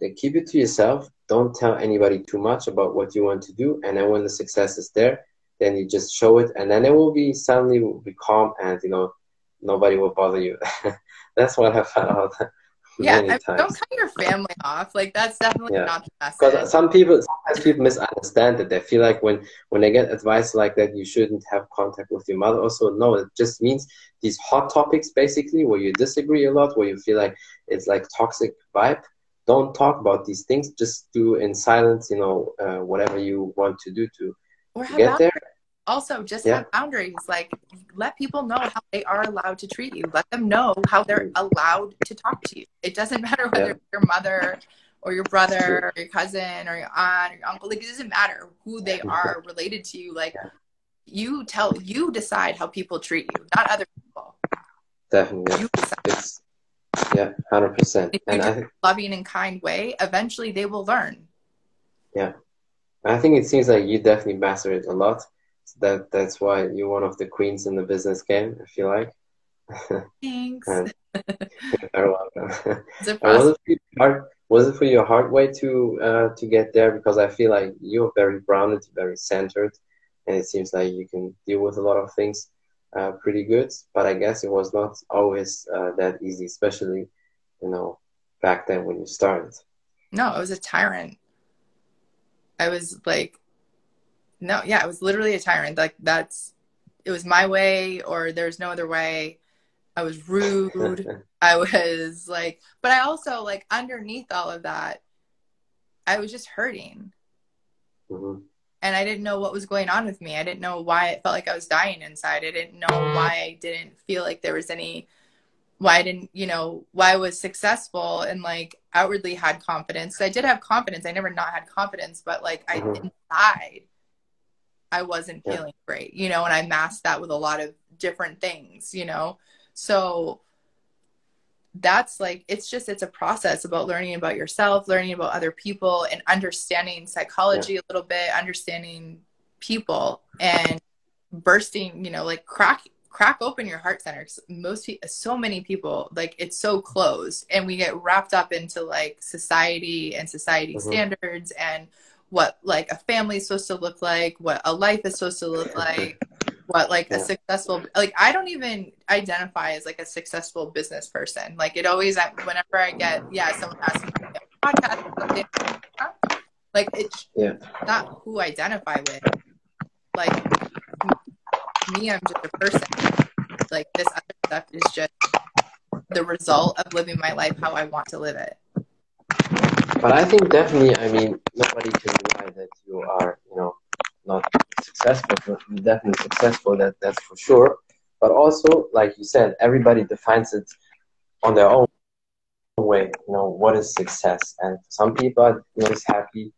Speaker 3: then keep it to yourself. Don't tell anybody too much about what you want to do. And then when the success is there, then you just show it, and then it will be suddenly will be calm, and you know nobody will bother you. that's what I found out.
Speaker 2: yeah, I mean, don't cut your family off. Like that's definitely yeah. not the
Speaker 3: best. Because some people, sometimes people misunderstand it. They feel like when when they get advice like that, you shouldn't have contact with your mother. Also, no, it just means these hot topics, basically, where you disagree a lot, where you feel like it's like toxic vibe don't talk about these things. Just do in silence, you know, uh, whatever you want to do to or get there.
Speaker 2: Also, just yeah. have boundaries. Like, let people know how they are allowed to treat you. Let them know how they're allowed to talk to you. It doesn't matter whether yeah. your mother or your brother or your cousin or your aunt or your uncle. Like, it doesn't matter who they are related to you. Like, yeah. you tell, you decide how people treat you, not other people.
Speaker 3: Definitely. You decide. It's, yeah, hundred percent.
Speaker 2: And I think loving and kind way, eventually they will learn.
Speaker 3: Yeah, I think it seems like you definitely master it a lot. So that that's why you're one of the queens in the business game. if you like.
Speaker 2: Thanks.
Speaker 3: you're welcome. was it hard? Was it for you a hard way to uh, to get there? Because I feel like you're very grounded, very centered, and it seems like you can deal with a lot of things uh, pretty good, but I guess it was not always uh, that easy, especially, you know, back then when you started.
Speaker 2: No, I was a tyrant. I was like, no, yeah, I was literally a tyrant. Like that's, it was my way or there's no other way. I was rude. I was like, but I also like underneath all of that, I was just hurting. Mm-hmm and I didn't know what was going on with me. I didn't know why it felt like I was dying inside. I didn't know why I didn't feel like there was any why I didn't, you know, why I was successful and like outwardly had confidence. I did have confidence. I never not had confidence, but like I mm-hmm. inside I wasn't feeling great, you know, and I masked that with a lot of different things, you know. So that's like it's just it's a process about learning about yourself learning about other people and understanding psychology yeah. a little bit understanding people and bursting you know like crack crack open your heart center most so many people like it's so closed and we get wrapped up into like society and society mm-hmm. standards and what like a family is supposed to look like what a life is supposed to look like what like yeah. a successful like i don't even identify as like a successful business person. Like it always whenever i get yeah someone asks me a podcast like it's yeah. not who i identify with. Like me i'm just a person. Like this other stuff is just the result of living my life how i want to live it.
Speaker 3: But i think definitely i mean nobody can deny that you are you know not successful, definitely successful. That that's for sure. But also, like you said, everybody defines it on their own way. You know what is success, and some people are just happy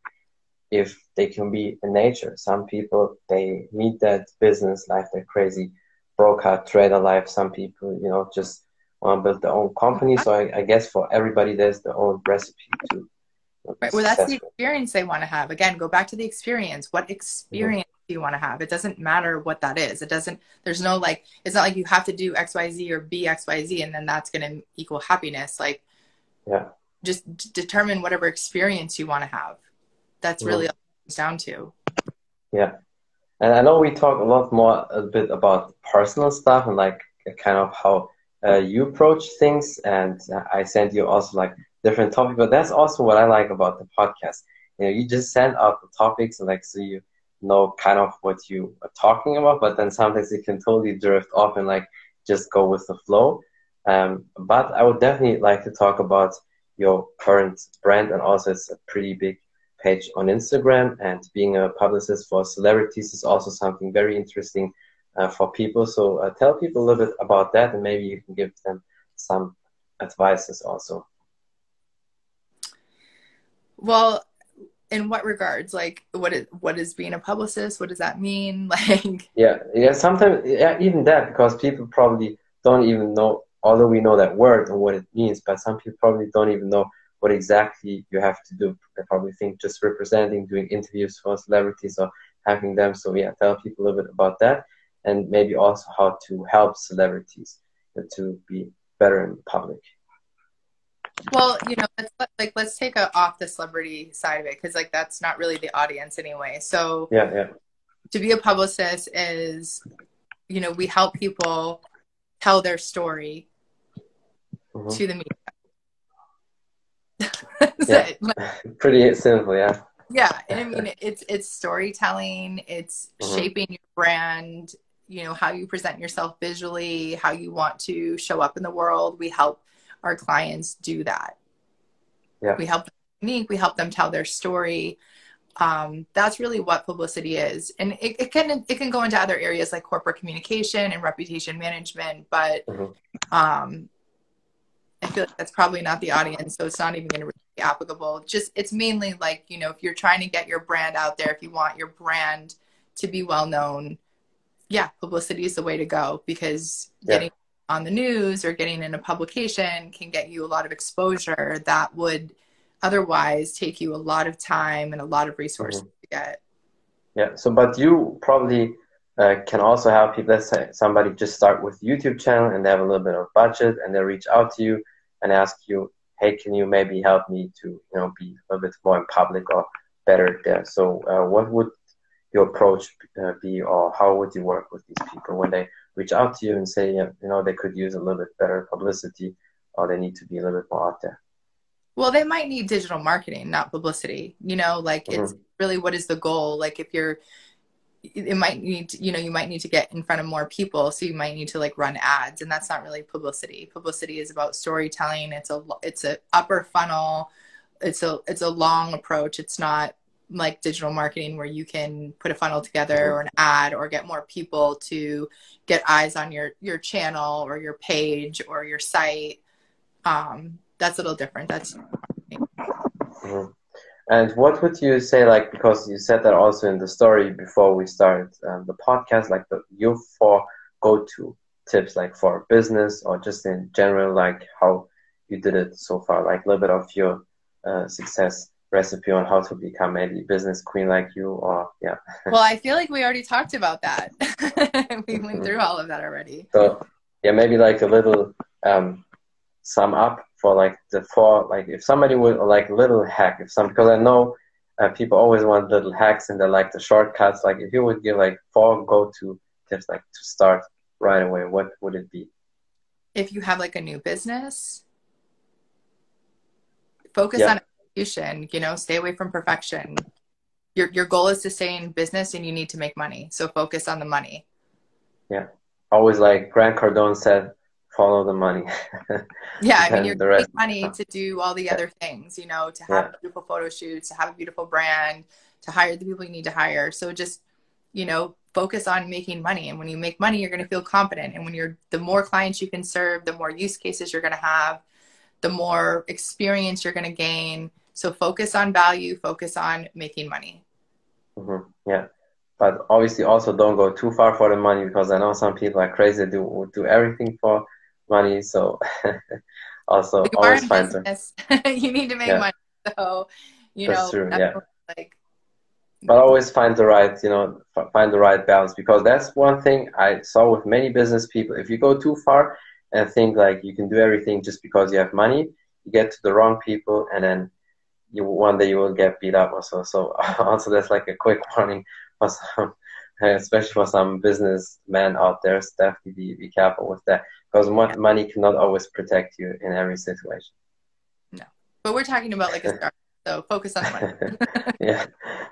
Speaker 3: if they can be in nature. Some people they need that business life, that crazy broker trader life. Some people, you know, just want to build their own company. So I, I guess for everybody, there's their own recipe to
Speaker 2: Right. Well, that's the experience they want to have. Again, go back to the experience. What experience mm-hmm. do you want to have? It doesn't matter what that is. It doesn't, there's no like, it's not like you have to do XYZ or be XYZ and then that's going to equal happiness. Like,
Speaker 3: yeah,
Speaker 2: just d- determine whatever experience you want to have. That's really mm-hmm. all it comes down to.
Speaker 3: Yeah. And I know we talk a lot more a bit about personal stuff and like kind of how uh, you approach things. And I sent you also like different topic. But that's also what I like about the podcast. You know, you just send out the topics and like so you know kind of what you are talking about, but then sometimes you can totally drift off and like just go with the flow. Um, but I would definitely like to talk about your current brand and also it's a pretty big page on Instagram and being a publicist for celebrities is also something very interesting uh, for people. So uh, tell people a little bit about that and maybe you can give them some advices also.
Speaker 2: Well, in what regards? Like, what is what is being a publicist? What does that mean? Like,
Speaker 3: yeah, yeah. Sometimes, yeah, even that because people probably don't even know. Although we know that word and what it means, but some people probably don't even know what exactly you have to do. They probably think just representing, doing interviews for celebrities, or having them. So yeah, tell people a little bit about that, and maybe also how to help celebrities to be better in public.
Speaker 2: Well, you know, let's, like let's take a off the celebrity side of it because like that's not really the audience anyway. So
Speaker 3: yeah, yeah.
Speaker 2: To be a publicist is, you know, we help people tell their story mm-hmm. to the media.
Speaker 3: yeah. Pretty simple, yeah.
Speaker 2: Yeah, and I mean it's it's storytelling, it's mm-hmm. shaping your brand, you know, how you present yourself visually, how you want to show up in the world. We help our clients do that.
Speaker 3: Yeah.
Speaker 2: We help them unique, we help them tell their story. Um, that's really what publicity is. And it, it, can it can go into other areas like corporate communication and reputation management, but mm-hmm. um, I feel like that's probably not the audience, so it's not even going to be applicable. Just it's mainly like you know if you're trying to get your brand out there, if you want your brand to be well known, yeah, publicity is the way to go because yeah. getting on the news or getting in a publication can get you a lot of exposure that would otherwise take you a lot of time and a lot of resources mm-hmm. to get.
Speaker 3: Yeah. So, but you probably uh, can also help people. Let's say somebody just start with YouTube channel and they have a little bit of budget and they reach out to you and ask you, "Hey, can you maybe help me to you know be a little bit more in public or better there?" So, uh, what would your approach uh, be, or how would you work with these people when they reach out to you and say, you know, they could use a little bit better publicity or they need to be a little bit more out there?
Speaker 2: Well, they might need digital marketing, not publicity. You know, like mm-hmm. it's really what is the goal? Like if you're, it might need, to, you know, you might need to get in front of more people. So you might need to like run ads and that's not really publicity. Publicity is about storytelling. It's a, it's a upper funnel. It's a, it's a long approach. It's not like digital marketing where you can put a funnel together or an ad or get more people to get eyes on your your channel or your page or your site um, that's a little different. That's
Speaker 3: mm-hmm. and what would you say like because you said that also in the story before we started um, the podcast like the your four go-to tips like for business or just in general like how you did it so far like a little bit of your uh, success recipe on how to become maybe business queen like you or yeah.
Speaker 2: Well i feel like we already talked about that. We went through all of that already.
Speaker 3: So yeah maybe like a little um sum up for like the four like if somebody would like little hack if some because i know uh, people always want little hacks and they like the shortcuts. Like if you would give like four go-to tips like to start right away what would it be?
Speaker 2: If you have like a new business focus yeah. on execution, you know, stay away from perfection. Your your goal is to stay in business and you need to make money. So focus on the money.
Speaker 3: Yeah. Always like Grant Cardone said, follow the money.
Speaker 2: yeah, I mean you're money to do all the yeah. other things, you know, to have yeah. beautiful photo shoots, to have a beautiful brand, to hire the people you need to hire. So just, you know, focus on making money. And when you make money, you're gonna feel confident. And when you're the more clients you can serve, the more use cases you're gonna have, the more experience you're gonna gain so focus on value, focus on making money.
Speaker 3: Mm-hmm. Yeah. But obviously also don't go too far for the money because I know some people are crazy do do everything for money. So also you always find
Speaker 2: business. you need to make yeah. money. So you
Speaker 3: that's
Speaker 2: know
Speaker 3: true, yeah. like but always find the right you know find the right balance because that's one thing i saw with many business people if you go too far and think like you can do everything just because you have money you get to the wrong people and then you one day you will get beat up also. So also that's like a quick warning for some, especially for some businessmen out there. So definitely be, careful with that because money cannot always protect you in every situation.
Speaker 2: No, but we're talking about like a start, so focus on money.
Speaker 3: yeah,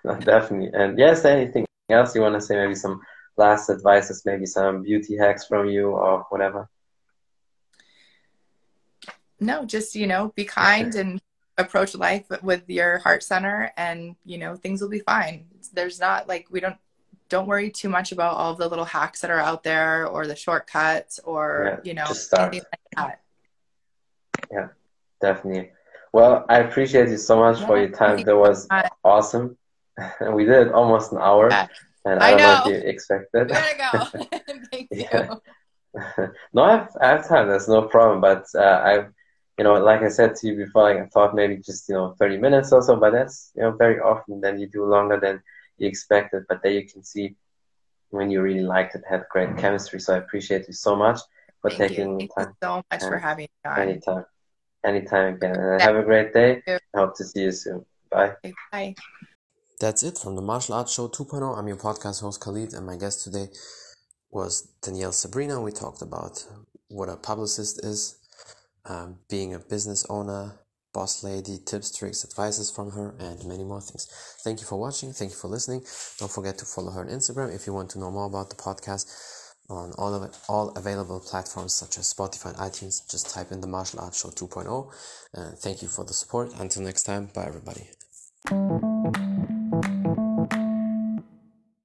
Speaker 3: no, definitely. And yes, anything else you want to say? Maybe some last advices, maybe some beauty hacks from you or whatever.
Speaker 2: No, just you know, be kind and approach life with your heart center and you know things will be fine there's not like we don't don't worry too much about all the little hacks that are out there or the shortcuts or yeah, you know anything like that
Speaker 3: yeah definitely Well, I appreciate you so much yeah, for your time. That was awesome. And we did almost an hour. Yeah. And I, I don't know. know if you expected.
Speaker 2: Gotta go. Thank you.
Speaker 3: no, I have, I have time. That's no problem. But uh, I've, you know, like I said to you before, like I thought maybe just you know 30 minutes or so. But that's you know very often. Then you do longer than you expected. But there you can see when you really liked it, had great chemistry. So I appreciate you so much for
Speaker 2: Thank
Speaker 3: taking
Speaker 2: you. Thank
Speaker 3: time.
Speaker 2: You so much for having me
Speaker 3: on. Anytime. Anytime again. And have a great day. I hope to see you soon. Bye.
Speaker 2: Bye.
Speaker 1: That's it from the Martial Arts Show 2.0. I'm your podcast host Khalid, and my guest today was Danielle Sabrina. We talked about what a publicist is, um, being a business owner, boss lady, tips, tricks, advices from her, and many more things. Thank you for watching. Thank you for listening. Don't forget to follow her on Instagram if you want to know more about the podcast on all of it, all available platforms such as Spotify and iTunes. Just type in the Martial Arts Show 2.0. And thank you for the support. Until next time, bye everybody.